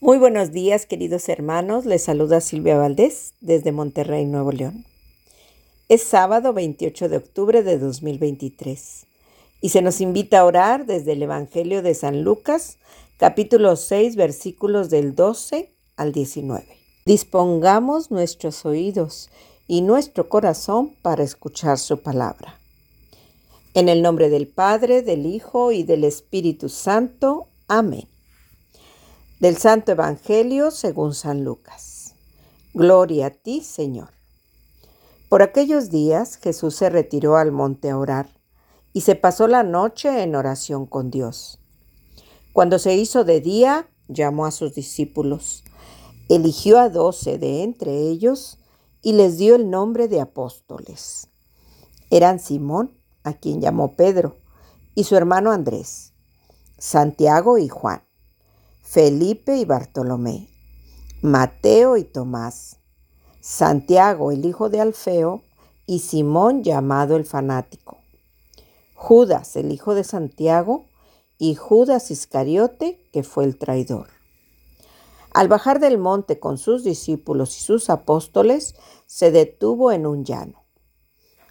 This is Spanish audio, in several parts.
Muy buenos días, queridos hermanos. Les saluda Silvia Valdés desde Monterrey, Nuevo León. Es sábado 28 de octubre de 2023 y se nos invita a orar desde el Evangelio de San Lucas, capítulo 6, versículos del 12 al 19. Dispongamos nuestros oídos y nuestro corazón para escuchar su palabra. En el nombre del Padre, del Hijo y del Espíritu Santo. Amén. Del Santo Evangelio según San Lucas. Gloria a ti, Señor. Por aquellos días Jesús se retiró al monte a orar y se pasó la noche en oración con Dios. Cuando se hizo de día, llamó a sus discípulos, eligió a doce de entre ellos y les dio el nombre de apóstoles. Eran Simón, a quien llamó Pedro, y su hermano Andrés, Santiago y Juan Felipe y Bartolomé, Mateo y Tomás, Santiago el hijo de Alfeo y Simón llamado el fanático, Judas el hijo de Santiago y Judas Iscariote que fue el traidor. Al bajar del monte con sus discípulos y sus apóstoles, se detuvo en un llano.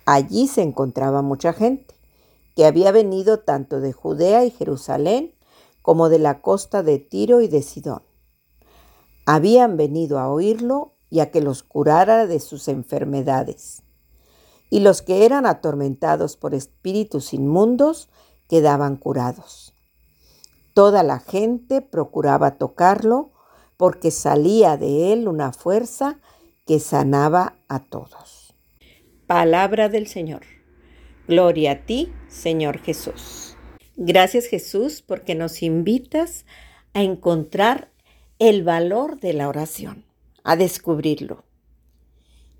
Allí se encontraba mucha gente, que había venido tanto de Judea y Jerusalén como de la costa de Tiro y de Sidón. Habían venido a oírlo y a que los curara de sus enfermedades. Y los que eran atormentados por espíritus inmundos quedaban curados. Toda la gente procuraba tocarlo porque salía de él una fuerza que sanaba a todos. Palabra del Señor. Gloria a ti, Señor Jesús. Gracias Jesús porque nos invitas a encontrar el valor de la oración, a descubrirlo.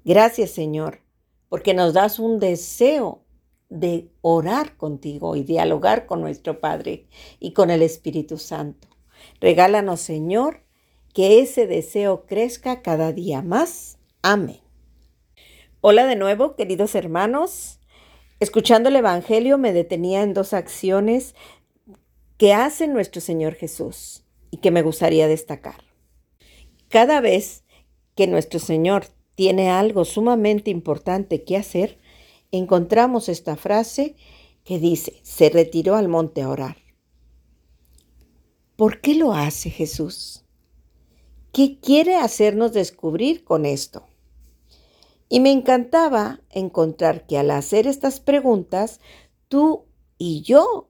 Gracias Señor porque nos das un deseo de orar contigo y dialogar con nuestro Padre y con el Espíritu Santo. Regálanos Señor que ese deseo crezca cada día más. Amén. Hola de nuevo, queridos hermanos. Escuchando el Evangelio me detenía en dos acciones que hace nuestro Señor Jesús y que me gustaría destacar. Cada vez que nuestro Señor tiene algo sumamente importante que hacer, encontramos esta frase que dice, se retiró al monte a orar. ¿Por qué lo hace Jesús? ¿Qué quiere hacernos descubrir con esto? Y me encantaba encontrar que al hacer estas preguntas, tú y yo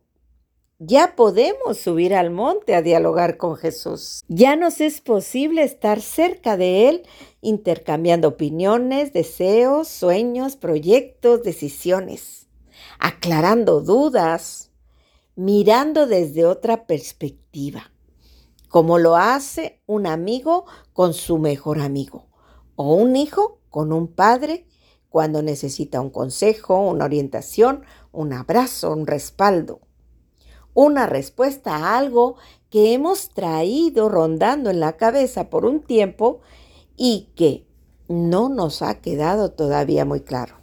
ya podemos subir al monte a dialogar con Jesús. Ya nos es posible estar cerca de Él intercambiando opiniones, deseos, sueños, proyectos, decisiones, aclarando dudas, mirando desde otra perspectiva, como lo hace un amigo con su mejor amigo o un hijo con un padre cuando necesita un consejo, una orientación, un abrazo, un respaldo, una respuesta a algo que hemos traído rondando en la cabeza por un tiempo y que no nos ha quedado todavía muy claro.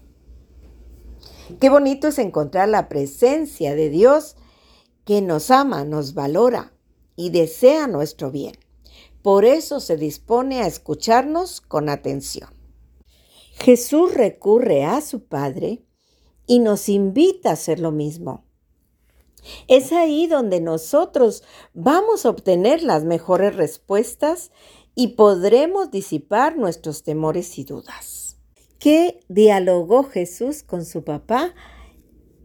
Qué bonito es encontrar la presencia de Dios que nos ama, nos valora y desea nuestro bien. Por eso se dispone a escucharnos con atención. Jesús recurre a su Padre y nos invita a hacer lo mismo. Es ahí donde nosotros vamos a obtener las mejores respuestas y podremos disipar nuestros temores y dudas. ¿Qué dialogó Jesús con su papá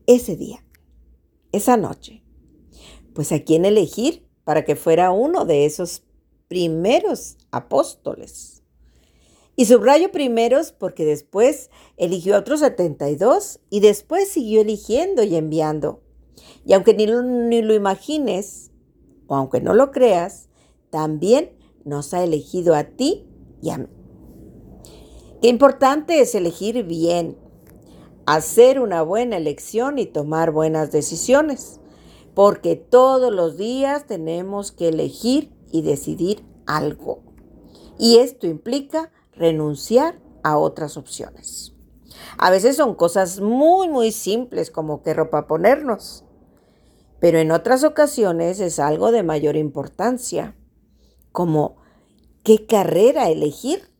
ese día, esa noche? Pues a quién elegir para que fuera uno de esos primeros apóstoles. Y subrayo primeros porque después eligió a otros 72 y después siguió eligiendo y enviando. Y aunque ni lo, ni lo imagines, o aunque no lo creas, también nos ha elegido a ti y a mí. Qué importante es elegir bien, hacer una buena elección y tomar buenas decisiones, porque todos los días tenemos que elegir y decidir algo. Y esto implica renunciar a otras opciones. A veces son cosas muy, muy simples como qué ropa ponernos, pero en otras ocasiones es algo de mayor importancia, como qué carrera elegir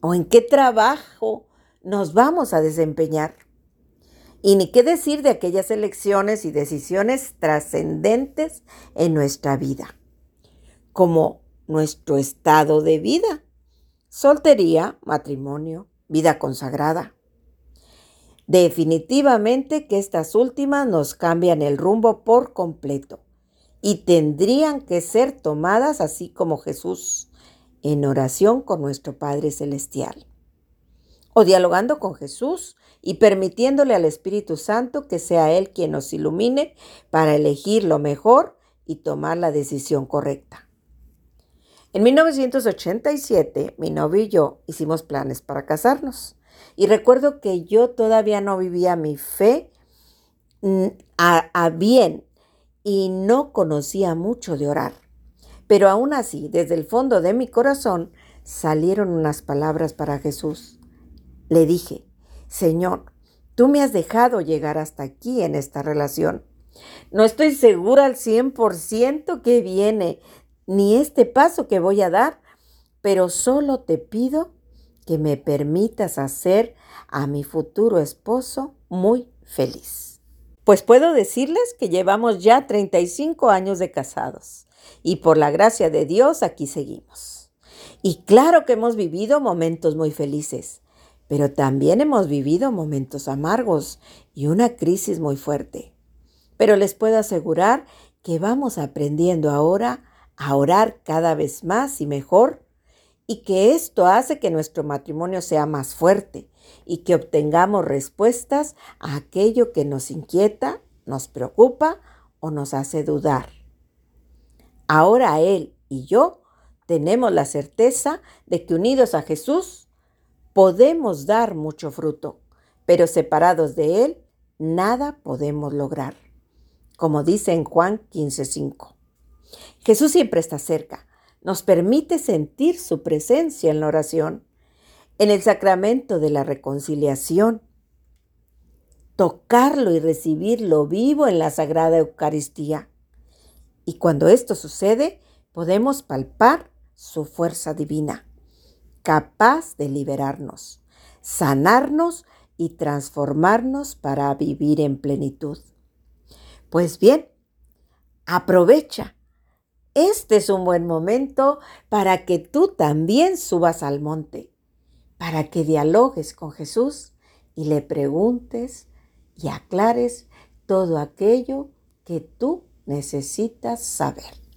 o en qué trabajo nos vamos a desempeñar. Y ni qué decir de aquellas elecciones y decisiones trascendentes en nuestra vida, como nuestro estado de vida, soltería, matrimonio, vida consagrada. Definitivamente que estas últimas nos cambian el rumbo por completo y tendrían que ser tomadas así como Jesús, en oración con nuestro Padre Celestial o dialogando con Jesús y permitiéndole al Espíritu Santo que sea Él quien nos ilumine para elegir lo mejor y tomar la decisión correcta. En 1987, mi novio y yo hicimos planes para casarnos. Y recuerdo que yo todavía no vivía mi fe mm, a, bien y no conocía mucho de orar. Pero aún así, desde el fondo de mi corazón, salieron unas palabras para Jesús. Le dije, Señor, tú me has dejado llegar hasta aquí en esta relación. No estoy segura al 100% que viene, ni este paso que voy a dar, pero solo te pido que me permitas hacer a mi futuro esposo muy feliz. Pues puedo decirles que llevamos ya 35 años de casados y por la gracia de Dios aquí seguimos. Y claro que hemos vivido momentos muy felices, pero también hemos vivido momentos amargos y una crisis muy fuerte. Pero les puedo asegurar que vamos aprendiendo ahora a orar cada vez más y mejor y que esto hace que nuestro matrimonio sea más fuerte y que obtengamos respuestas a aquello que nos inquieta, nos preocupa o nos hace dudar. Ahora Él y yo tenemos la certeza de que unidos a Jesús podemos dar mucho fruto, pero separados de Él, nada podemos lograr. Como dice en Juan 15:5. Jesús siempre está cerca, nos permite sentir su presencia en la oración, en el sacramento de la reconciliación, tocarlo y recibirlo vivo en la Sagrada Eucaristía. Y cuando esto sucede, podemos palpar su fuerza divina capaz de liberarnos, sanarnos y transformarnos para vivir en plenitud. Pues bien, aprovecha. Este es un buen momento para que tú también subas al monte, para que dialogues con Jesús y le preguntes y aclares todo aquello que tú necesitas saber.